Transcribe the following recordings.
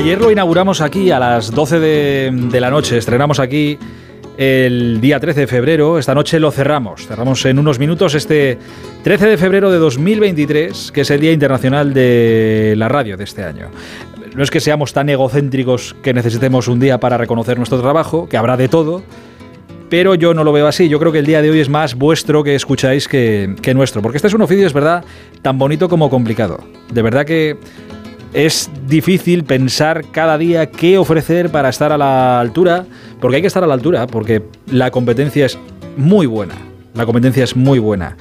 Ayer lo inauguramos aquí a las 12 de, la noche, estrenamos aquí el día 13 de febrero, esta noche lo cerramos, cerramos en unos minutos este 13 de febrero de 2023, que es el Día Internacional de la Radio de este año. No es que seamos tan egocéntricos que necesitemos un día para reconocer nuestro trabajo, que habrá de todo, pero yo no lo veo así. Yo creo que el día de hoy es más vuestro que escucháis que, que nuestro, porque este es un oficio, es verdad, tan bonito como complicado. De verdad que es difícil pensar cada día qué ofrecer para estar a la altura, porque hay que estar a la altura, porque la competencia es muy buena. La competencia es muy buena.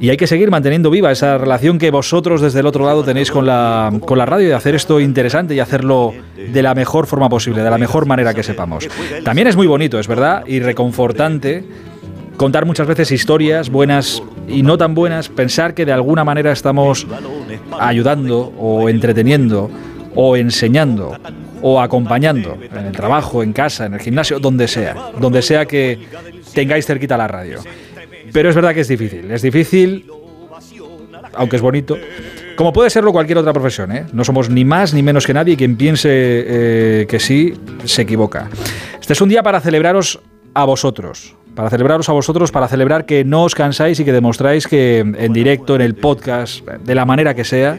Y hay que seguir manteniendo viva esa relación que vosotros desde el otro lado tenéis con la, con la radio y hacer esto interesante y hacerlo de la mejor forma posible, de la mejor manera que sepamos. También es muy bonito, es verdad, y reconfortante contar muchas veces historias buenas y no tan buenas, pensar que de alguna manera estamos ayudando o entreteniendo o enseñando o acompañando en el trabajo, en casa, en el gimnasio, donde sea, donde sea que tengáis cerquita la radio. Pero es verdad que es difícil, es difícil, aunque es bonito, como puede serlo cualquier otra profesión, ¿eh? No somos ni más ni menos que nadie y quien piense eh, que sí, se equivoca. Este es un día para celebraros a vosotros, para celebraros a vosotros, para celebrar que no os cansáis y que demostráis que en directo, en el podcast, de la manera que sea,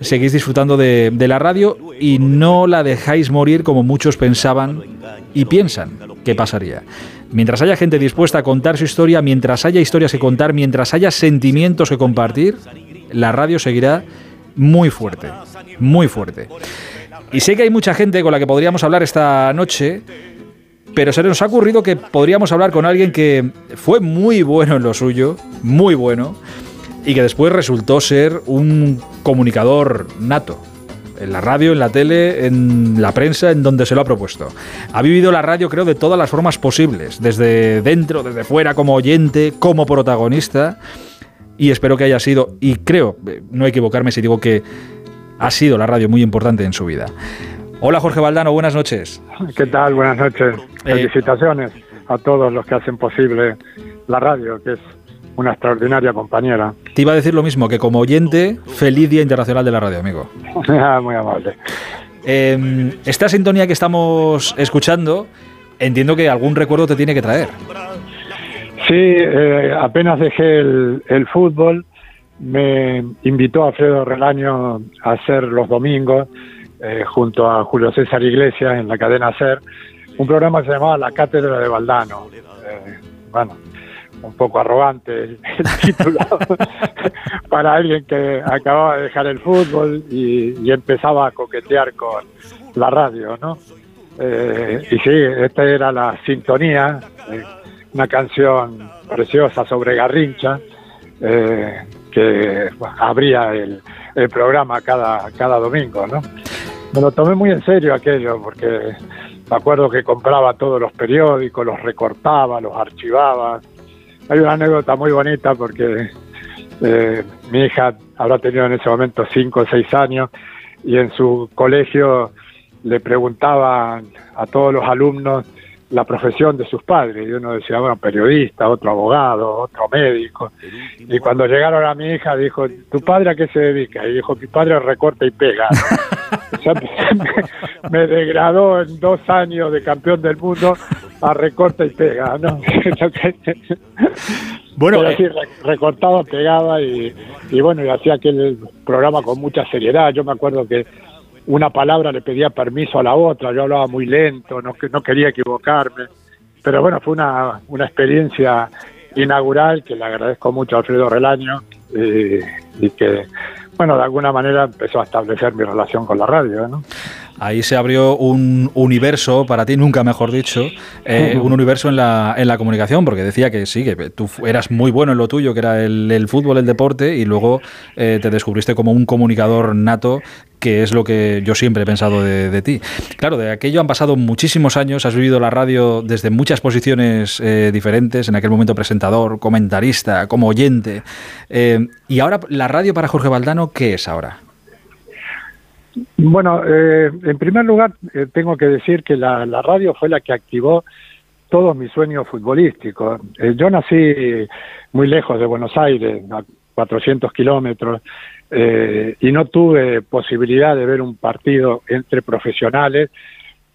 seguís disfrutando de, la radio y no la dejáis morir como muchos pensaban y piensan que pasaría. Mientras haya gente dispuesta a contar su historia, mientras haya historias que contar, mientras haya sentimientos que compartir, la radio seguirá muy fuerte, muy fuerte. Y sé que hay mucha gente con la que podríamos hablar esta noche pero se nos ha ocurrido que podríamos hablar con alguien que fue muy bueno en lo suyo, muy bueno, y que después resultó ser un comunicador nato. En la radio, en la tele, en la prensa, en donde se lo ha propuesto. Ha vivido la radio, creo, de todas las formas posibles, desde dentro, desde fuera, como oyente, como protagonista. Y espero que haya sido, y creo, eh, no equivocarme si digo que ha sido la radio muy importante en su vida. Hola Jorge Valdano, buenas noches. ¿Qué tal? Buenas noches. Eh, Felicitaciones a todos los que hacen posible la radio, que es una extraordinaria compañera. Te iba a decir lo mismo, que como oyente, feliz Día Internacional de la Radio, amigo. Ah, muy amable. Em, esta sintonía que estamos escuchando, entiendo que algún recuerdo te tiene que traer. Sí, eh, apenas dejé el, el, fútbol, me invitó Alfredo Relaño a hacer los domingos eh, junto a Julio César Iglesias en la cadena SER, un programa que se llamaba La Cátedra de Valdano. Eh, bueno, un poco arrogante el, título para alguien que acababa de dejar el fútbol y, empezaba a coquetear con la radio, ¿no? Eh, y sí, esta era la sintonía, una canción preciosa sobre Garrincha, que abría el, el, programa cada, cada domingo, ¿no? Me lo tomé muy en serio aquello, porque me acuerdo que compraba todos los periódicos, los recortaba, los archivaba. Hay una anécdota muy bonita porque eh, mi hija habrá tenido en ese momento cinco o seis años y en su colegio le preguntaban a todos los alumnos la profesión de sus padres. Y uno decía, bueno, periodista, otro abogado, otro médico. Y cuando llegaron a mi hija, dijo, ¿tu padre a qué se dedica? Y dijo, mi padre recorta y pega. me, degradó en dos años de campeón del mundo a recorta y pega, ¿no? bueno, Pero eh, recortaba, pegaba y, y bueno, y hacía aquel programa con mucha seriedad. Yo me acuerdo que una palabra le pedía permiso a la otra, yo hablaba muy lento, no, no quería equivocarme, pero bueno, fue una, una experiencia inaugural que le agradezco mucho a Alfredo Relaño y, y que, bueno, de alguna manera empezó a establecer mi relación con la radio, ¿no? Ahí se abrió un universo, para ti nunca mejor dicho, eh, un universo en la, en la comunicación, porque decía que sí, que tú eras muy bueno en lo tuyo, que era el, fútbol, el deporte, y luego eh, te descubriste como un comunicador nato que es lo que yo siempre he pensado de, ti. Claro, de aquello han pasado muchísimos años, has vivido la radio desde muchas posiciones eh, diferentes, en aquel momento presentador, comentarista, como oyente. y ahora, ¿la radio para Jorge Valdano qué es ahora? Bueno, eh, en primer lugar, eh, tengo que decir que la, radio fue la que activó todos mis sueños futbolísticos. Eh, yo nací muy lejos de Buenos Aires, 400 kilómetros, eh, y no tuve posibilidad de ver un partido entre profesionales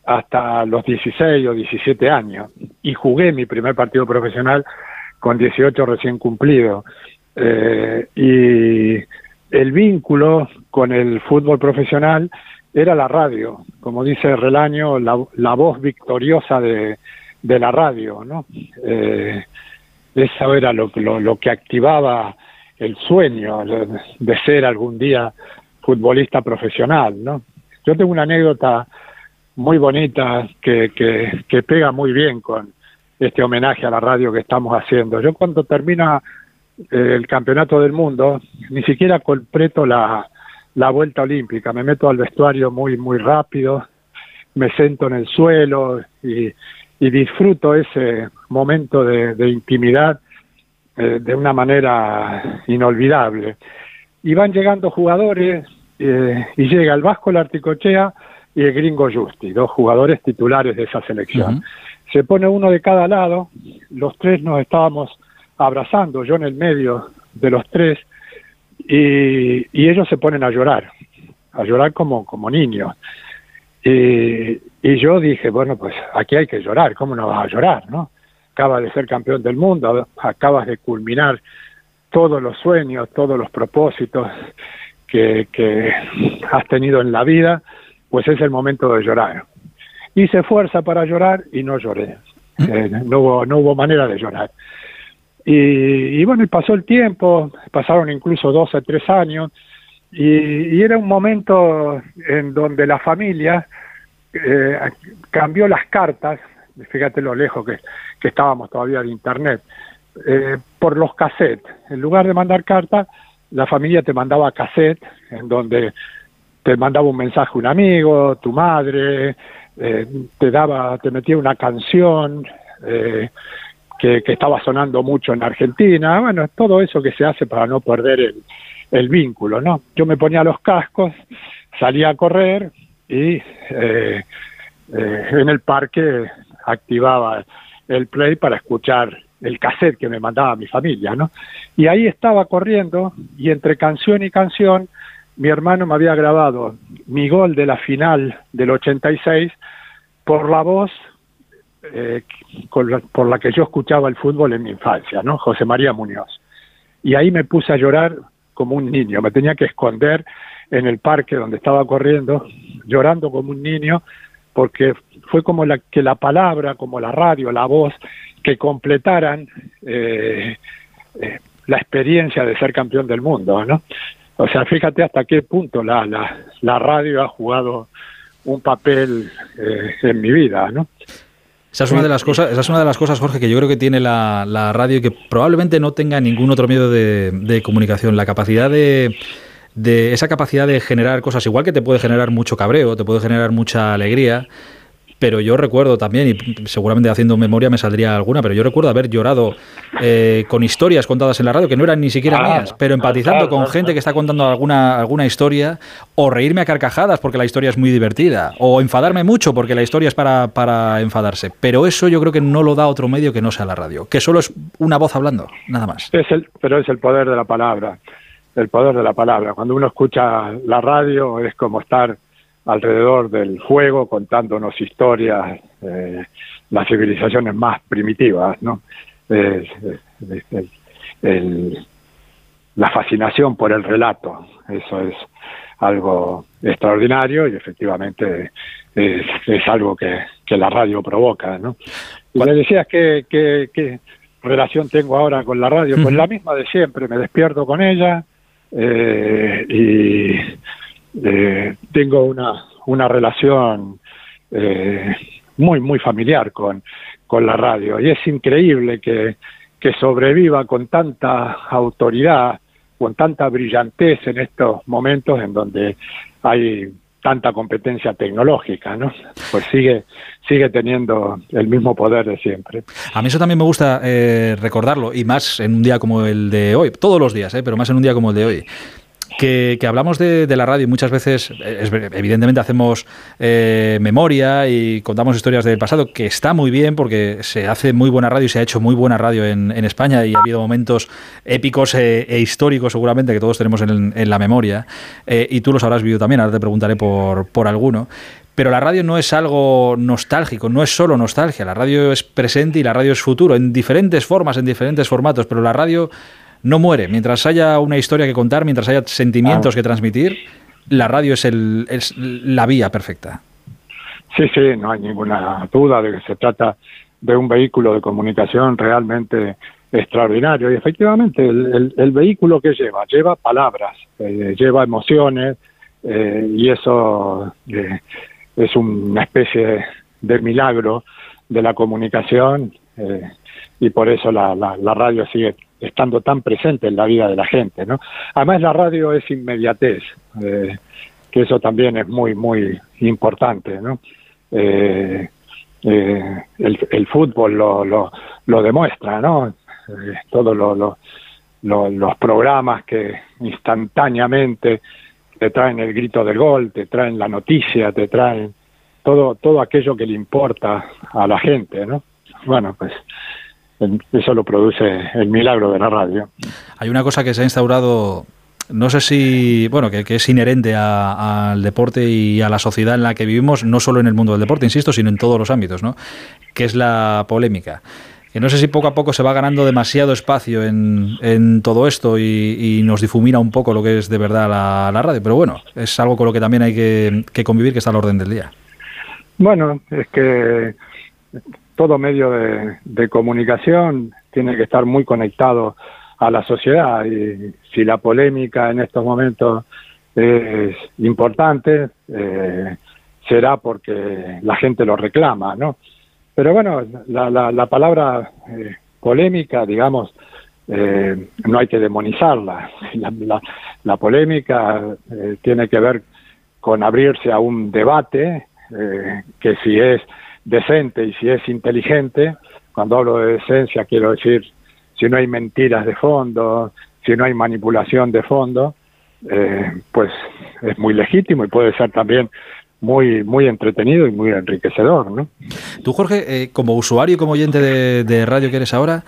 hasta los 16 o 17 años. Y jugué mi primer partido profesional con 18 recién cumplido. Y el vínculo con el fútbol profesional era la radio, como dice Relaño, la, voz victoriosa de, la radio, ¿no? Eh, eso era lo, lo, que activaba el sueño de ser algún día futbolista profesional, ¿no? Yo tengo una anécdota muy bonita que, que, que pega muy bien con este homenaje a la radio que estamos haciendo. Yo cuando termina el campeonato del mundo, ni siquiera completo la, la vuelta olímpica, me meto al vestuario muy, muy rápido, me siento en el suelo y, y disfruto ese momento de, de intimidad eh, de una manera inolvidable. Y van llegando jugadores eh, y llega el Vasco Larticochea y el Gringo Justi, dos jugadores titulares de esa selección. Uh -huh. Se pone uno de cada lado, los tres nos estábamos abrazando, yo en el medio de los tres, y, y ellos se ponen a llorar, a llorar como, como niños. Y, y yo dije, bueno, pues aquí hay que llorar, ¿cómo no vas a llorar, no? Acabas de ser campeón del mundo, acabas de culminar todos los sueños, todos los propósitos que, que has tenido en la vida, pues es el momento de llorar. Hice fuerza para llorar y no lloré. Eh, no, hubo, no hubo manera de llorar. Y, y, bueno, y pasó el tiempo, pasaron incluso dos o tres años, y, era un momento en donde la familia eh, cambió las cartas, fíjate lo lejos que, que estábamos todavía de Internet, eh, por los cassettes. En lugar de mandar cartas, la familia te mandaba cassette, en donde te mandaba un mensaje un amigo, tu madre, eh, te daba, te metía una canción eh, que, que, estaba sonando mucho en Argentina, bueno, todo eso que se hace para no perder el, el vínculo, ¿no? Yo me ponía los cascos, salía a correr y eh, eh, en el parque activaba el play para escuchar el cassette que me mandaba mi familia, ¿no? Y ahí estaba corriendo y entre canción y canción mi hermano me había grabado mi gol de la final del 86 por la voz eh, la, por la que yo escuchaba el fútbol en mi infancia, ¿no? José María Muñoz. Y ahí me puse a llorar como un niño, me tenía que esconder en el parque donde estaba corriendo, llorando como un niño, porque fue como la, que la palabra, como la radio, la voz, que completaran eh, eh, la experiencia de ser campeón del mundo, ¿no? O sea, fíjate hasta qué punto la, la, la radio ha jugado un papel eh, en mi vida, ¿no? Esa es una de las cosas, esa es una de las cosas, Jorge, que yo creo que tiene la, la radio y que probablemente no tenga ningún otro medio de, de comunicación. La capacidad de, de esa capacidad de generar cosas, igual que te puede generar mucho cabreo, te puede generar mucha alegría, pero yo recuerdo también, y seguramente haciendo memoria me saldría alguna, pero yo recuerdo haber llorado eh, con historias contadas en la radio que no eran ni siquiera ah, mías, pero empatizando con gente que está contando alguna, alguna historia, o reírme a carcajadas porque la historia es muy divertida, o enfadarme mucho porque la historia es para, para enfadarse. Pero eso yo creo que no lo da otro medio que no sea la radio, que solo es una voz hablando, nada más. Es el, pero es el poder de la palabra, el poder de la palabra. Cuando uno escucha la radio es como estar alrededor del fuego contándonos historias, eh, las civilizaciones más primitivas, ¿no? Eh, el, el, la fascinación por el relato, eso es algo extraordinario y efectivamente es, es algo que, que, la radio provoca, ¿no? Y decías que, que, que, relación tengo ahora con la radio, pues la misma de siempre, me despierto con ella eh, y eh, tengo una, una relación eh, muy, muy familiar con, con la radio. Y es increíble que, que sobreviva con tanta autoridad, con tanta brillantez en estos momentos en donde hay tanta competencia tecnológica, ¿no? Pues sigue sigue teniendo el mismo poder de siempre. A mí eso también me gusta eh, recordarlo y más en un día como el de hoy, todos los días, eh, pero más en un día como el de hoy que, hablamos de, la radio y muchas veces, evidentemente hacemos eh, memoria y contamos historias del pasado, que está muy bien porque se hace muy buena radio y se ha hecho muy buena radio en, España y ha habido momentos épicos e, e históricos seguramente que todos tenemos en, la memoria eh, y tú los habrás vivido también, ahora te preguntaré por, por alguno. Pero la radio no es algo nostálgico, no es solo nostalgia, la radio es presente y la radio es futuro, en diferentes formas, en diferentes formatos, pero la radio no muere. Mientras haya una historia que contar, mientras haya sentimientos que transmitir, la radio es, el, es la vía perfecta. Sí, sí, no hay ninguna duda de que se trata de un vehículo de comunicación realmente extraordinario. Y efectivamente, el, vehículo que lleva, lleva palabras, eh, lleva emociones, eh, y eso eh, es una especie de milagro de la comunicación, y por eso la, la radio sigue estando tan presente en la vida de la gente, ¿no? Además la radio es inmediatez, eh, que eso también es muy, muy importante, ¿no? Eh, eh, el, fútbol lo, lo, lo demuestra, ¿no? todos los programas que instantáneamente te traen el grito del gol, te traen la noticia, te traen todo, todo aquello que le importa a la gente, ¿no? Bueno, pues eso lo produce el milagro de la radio. Hay una cosa que se ha instaurado no sé si, bueno, que, es inherente al deporte y a la sociedad en la que vivimos, no solo en el mundo del deporte, insisto, sino en todos los ámbitos, ¿no? Que es la polémica. Que no sé si poco a poco se va ganando demasiado espacio en, todo esto y, nos difumina un poco lo que es de verdad la, radio, pero bueno, es algo con lo que también hay que, que convivir, que está al orden del día. Bueno, es que todo medio de, comunicación tiene que estar muy conectado a la sociedad y si la polémica en estos momentos es importante, eh, será porque la gente lo reclama, ¿no? Pero bueno, la, palabra eh, polémica, digamos, eh, no hay que demonizarla. La, polémica tiene que ver con abrirse a un debate que si es decente y si es inteligente, cuando hablo de decencia quiero decir si no hay mentiras de fondo, si no hay manipulación de fondo, eh, pues es muy legítimo y puede ser también muy muy entretenido y muy enriquecedor, ¿no? Tú, Jorge, eh, como usuario y como oyente de, radio que eres ahora,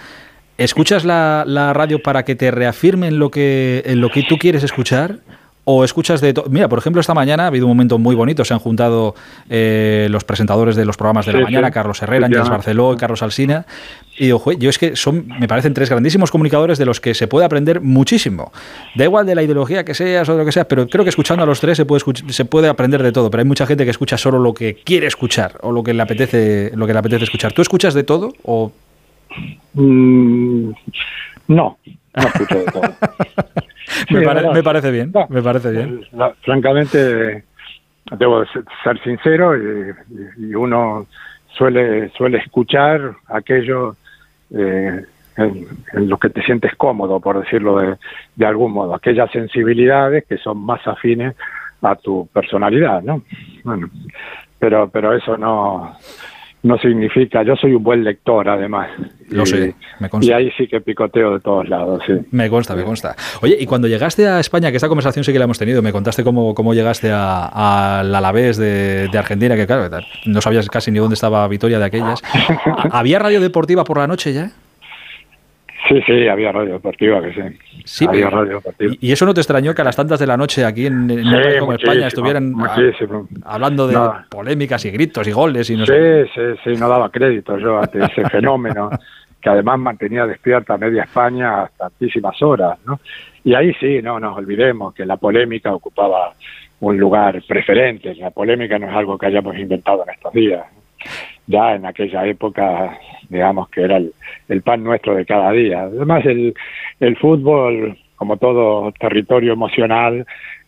¿escuchas la, radio para que te reafirmen lo que, en lo que tú quieres escuchar? O escuchas de todo. Mira, por ejemplo, esta mañana ha habido un momento muy bonito. Se han juntado eh, los presentadores de los programas de la mañana, Carlos Herrera, Ángeles Barceló y Carlos Alsina. Y digo, yo es que son, me parecen tres grandísimos comunicadores de los que se puede aprender muchísimo. Da igual de la ideología que seas o de lo que sea, pero creo que escuchando a los tres se puede, se puede aprender de todo. Pero hay mucha gente que escucha solo lo que quiere escuchar o lo que le apetece, lo que le apetece escuchar. ¿Tú escuchas de todo o...? Mm, no, no escucho de todo. me, parece bien, me parece bien. francamente, debo ser sincero y, uno suele suele escuchar aquello eh, en, lo que te sientes cómodo, por decirlo de, de algún modo, aquellas sensibilidades que son más afines a tu personalidad, ¿no? Bueno, pero pero eso no no significa, yo soy un buen lector además. Lo sé, me consta. Y ahí sí que picoteo de todos lados, sí. Me consta, me consta. Oye, y cuando llegaste a España, que esta conversación sí que la hemos tenido, me contaste cómo, cómo llegaste al Alavés de, de, Argentina, que claro, no sabías casi ni dónde estaba Vitoria de aquellas. ¿Había radio deportiva por la noche ya? Sí, sí, había radio deportiva, que sí. había radio deportiva. ¿Y eso no te extrañó que a las tantas de la noche aquí en, en España estuvieran hablando de polémicas y gritos y goles y no sí, Sí, sí, no daba crédito yo a ese fenómeno que además mantenía despierta media España hasta tantísimas horas, ¿no? Y ahí sí, no nos olvidemos que la polémica ocupaba un lugar preferente. La polémica no es algo que hayamos inventado en estos días ya en aquella época, digamos que era el, pan nuestro de cada día. Además, el, el fútbol, como todo territorio emocional,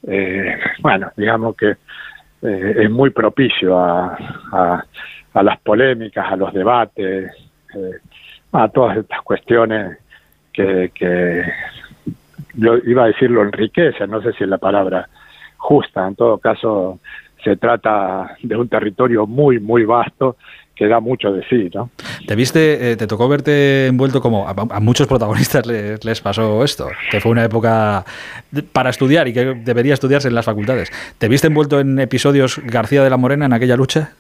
eh, bueno, digamos que eh, es muy propicio a, a, las polémicas, a los debates, eh, a todas estas cuestiones que, que iba a decir lo enriquece, no sé si es la palabra justa, en todo caso se trata de un territorio muy, muy vasto que da mucho de sí, ¿no? ¿Te viste, eh, te tocó verte envuelto como a, muchos protagonistas les, pasó esto, que fue una época para estudiar y que debería estudiarse en las facultades? ¿Te viste envuelto en episodios García de la Morena en aquella lucha?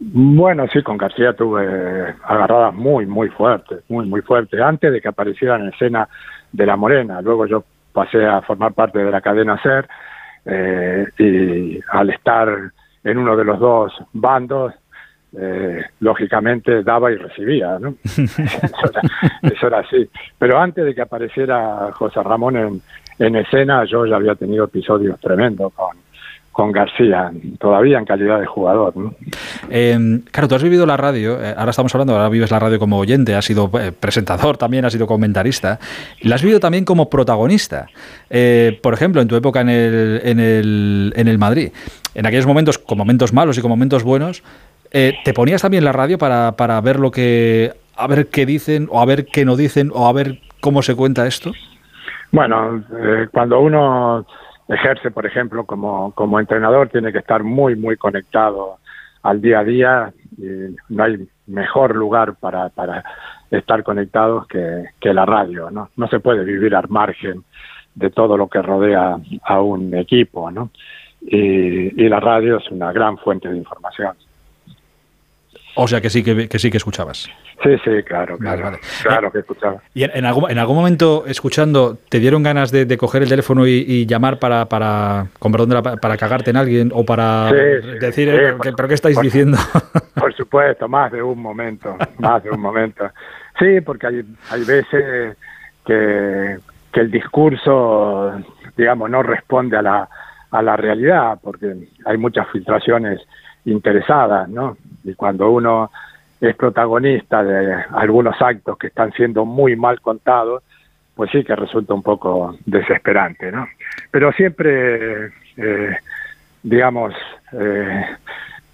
Bueno, sí, con García tuve agarradas muy, muy fuertes, muy, muy fuertes, antes de que apareciera en escena de la Morena. Luego yo pasé a formar parte de la cadena SER eh, y al estar en uno de los dos bandos, eh, lógicamente daba y recibía, ¿no? eso, era, así. Pero antes de que apareciera José Ramón en, en escena, yo ya había tenido episodios tremendos con, con García, todavía en calidad de jugador. Em, claro, tú has vivido la radio, eh, ahora estamos hablando, ahora vives la radio como oyente, has sido eh, presentador también, has sido comentarista, la has vivido también como protagonista. Eh, por ejemplo, en tu época en el, en, el, en el Madrid, en aquellos momentos, con momentos malos y con momentos buenos, ¿te ponías también la radio para, para ver lo que, a ver qué dicen, o a ver qué no dicen, o a ver cómo se cuenta esto? Bueno, cuando uno ejerce, por ejemplo, como, como entrenador, tiene que estar muy, muy conectado al día a día. Y no hay mejor lugar para, para estar conectados que, que la radio, ¿no? No se puede vivir al margen de todo lo que rodea a un equipo, ¿no? Y, y la radio es una gran fuente de información. O sea que sí que, que sí que escuchabas. Sí, sí, claro, claro, claro que escuchaba. ¿Y en, algún, en algún momento escuchando te dieron ganas de, coger el teléfono y, llamar para, para, con perdón, para cagarte en alguien o para decir, eh, ¿pero qué estáis diciendo? Por supuesto, más de un momento, más de un momento. Sí, porque hay, hay veces que, que el discurso, digamos, no responde a la, a la realidad, porque hay muchas filtraciones interesadas, ¿no? Y cuando uno es protagonista de algunos actos que están siendo muy mal contados, pues sí que resulta un poco desesperante, ¿no? Pero siempre, eh, digamos, eh,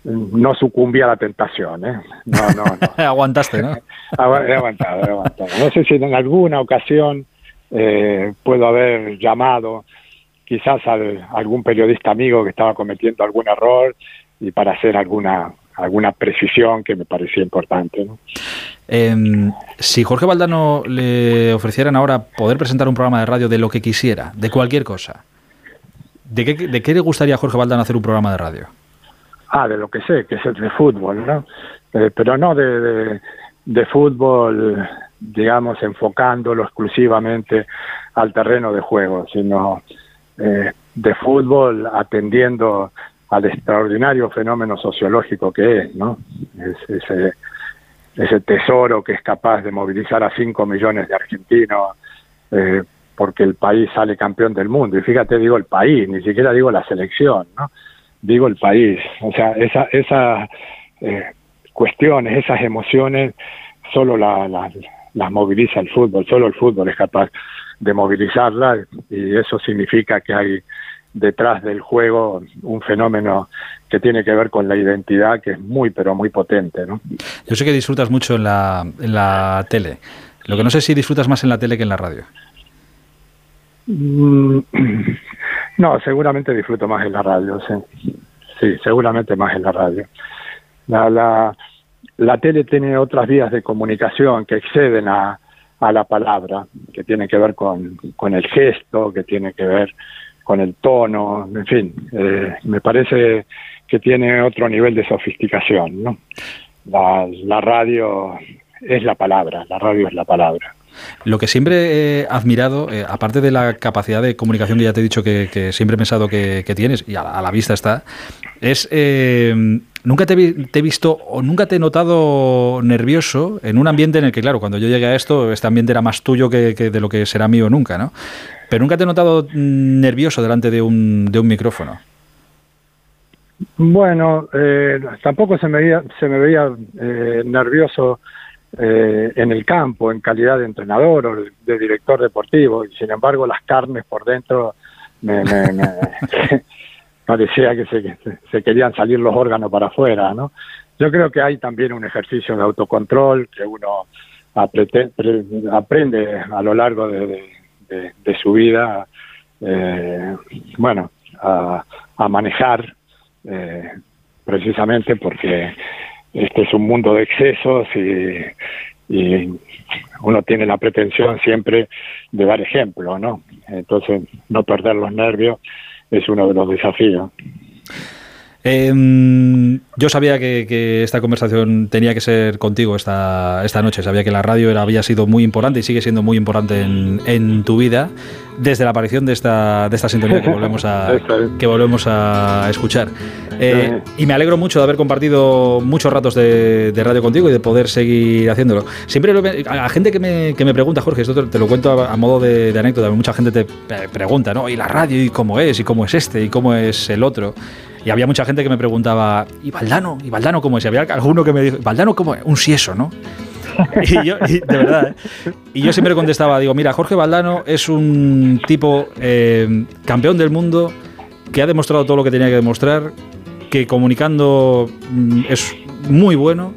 no sucumbí a la tentación, ¿eh? No, no, no. Aguantaste, ¿no? he aguantado, he aguantado. No sé si en alguna ocasión eh, puedo haber llamado quizás a algún periodista amigo que estaba cometiendo algún error y para hacer alguna alguna precisión que me parecía importante. Em, si Jorge Valdano le ofrecieran ahora poder presentar un programa de radio de lo que quisiera, de cualquier cosa, ¿de qué, de qué le gustaría a Jorge Valdano hacer un programa de radio? Ah, de lo que sé, que es el de fútbol, ¿no? Eh, pero no de, de, fútbol, digamos, enfocándolo exclusivamente al terreno de juego, sino eh, de fútbol atendiendo al extraordinario fenómeno sociológico que es, ¿no? ese, tesoro que es capaz de movilizar a 5 millones de argentinos eh, porque el país sale campeón del mundo. Y fíjate, digo el país, ni siquiera digo la selección, ¿no? Digo el país. O sea, esa, esas eh, cuestiones, esas emociones, solo la, las moviliza el fútbol, solo el fútbol es capaz de movilizarla y eso significa que hay detrás del juego un fenómeno que tiene que ver con la identidad que es muy pero muy potente ¿no? yo sé que disfrutas mucho en la, en la tele. Lo que no sé si disfrutas más en la tele que en la radio. Mm, no seguramente disfruto más en la radio sí, sí seguramente más en la radio. La, la, la tele tiene otras vías de comunicación que exceden a, a la palabra que tiene que ver con, con el gesto que tiene que ver con el tono, en fin, eh, me parece que tiene otro nivel de sofisticación, ¿no? La, radio es la palabra, la radio es la palabra. Lo que siempre he admirado, eh, aparte de la capacidad de comunicación que ya te he dicho que, siempre he pensado que, tienes, y a la, vista está, es eh, nunca te, he visto o nunca te he notado nervioso en un ambiente en el que, claro, cuando yo llegué a esto, este ambiente era más tuyo que, que de lo que será mío nunca, ¿no? Pero nunca te he notado nervioso delante de un, de un micrófono. Bueno, eh, tampoco se me veía, se me veía eh, nervioso eh, en el campo, en calidad de entrenador o de director deportivo, y sin embargo las carnes por dentro me, parecía que se, se, querían salir los órganos para afuera, ¿no? Yo creo que hay también un ejercicio de autocontrol que uno aprende a lo largo de, su vida, eh, bueno, a, manejar eh, precisamente porque este es un mundo de excesos y, y uno tiene la pretensión siempre de dar ejemplo, ¿no? Entonces, no perder los nervios es uno de los desafíos. Eh, yo sabía que, esta conversación tenía que ser contigo esta, esta noche. Sabía que la radio era, había sido muy importante y sigue siendo muy importante en, en tu vida desde la aparición de esta, de esta sintonía que volvemos a, que volvemos a escuchar. Eh, y me alegro mucho de haber compartido muchos ratos de, radio contigo y de poder seguir haciéndolo. Siempre a gente que me, que me pregunta, Jorge, esto te, lo cuento a, modo de, de, anécdota, mucha gente te pregunta, ¿no? ¿Y la radio? ¿Y cómo es? ¿Y cómo es este? ¿Y cómo es el otro? Y había mucha gente que me preguntaba, ¿y Valdano? ¿Y Valdano cómo es? Y había alguno que me dijo, ¿Valdano cómo es? Un sieso, ¿no? y yo, de verdad, ¿eh? y yo siempre contestaba, digo, mira, Jorge Valdano es un tipo eh, campeón del mundo que ha demostrado todo lo que tenía que demostrar, que comunicando mm, es muy bueno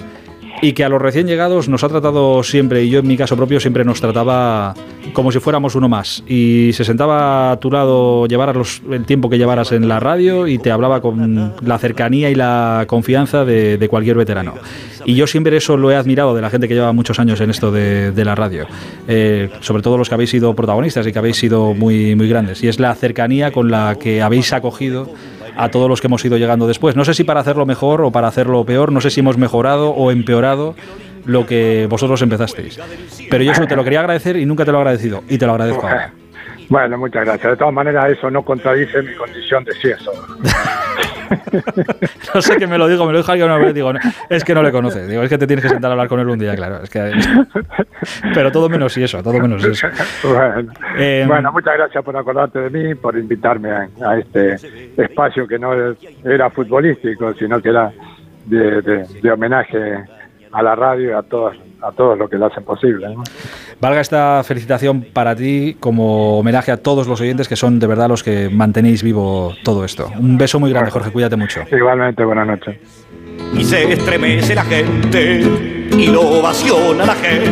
y que a los recién llegados nos ha tratado siempre, y yo en mi caso propio siempre nos trataba como si fuéramos uno más. Y se sentaba a tu lado, llevaras el tiempo que llevaras en la radio y te hablaba con la cercanía y la confianza de, cualquier veterano. Y yo siempre eso lo he admirado de la gente que lleva muchos años en esto de, la radio, eh, sobre todo los que habéis sido protagonistas y que habéis sido muy, muy grandes. Y es la cercanía con la que habéis acogido a todos los que hemos ido llegando después. No sé si para hacerlo mejor o para hacerlo peor, no sé si hemos mejorado o empeorado lo que vosotros empezasteis. Pero yo eso te lo quería agradecer y nunca te lo he agradecido y te lo agradezco ahora. Bueno, muchas gracias. De todas maneras, eso no contradice mi condición de cieso. no sé qué me lo digo, me lo dijo alguien una vez, digo, es que no le conoces, digo, es que te tienes que sentar a hablar con él un día, claro, es que... pero todo menos eso, todo menos eso. Em, bueno, muchas gracias por acordarte de mí, por invitarme a, este espacio que no era futbolístico, sino que era de, homenaje a la radio y a todos, a todos los que lo hacen posible. Valga esta felicitación para ti como homenaje a todos los oyentes que son de verdad los que mantenéis vivo todo esto. Un beso muy grande, Jorge, cuídate mucho. Igualmente, buenas noches. Y se estremece la gente y lo ovaciona la gente.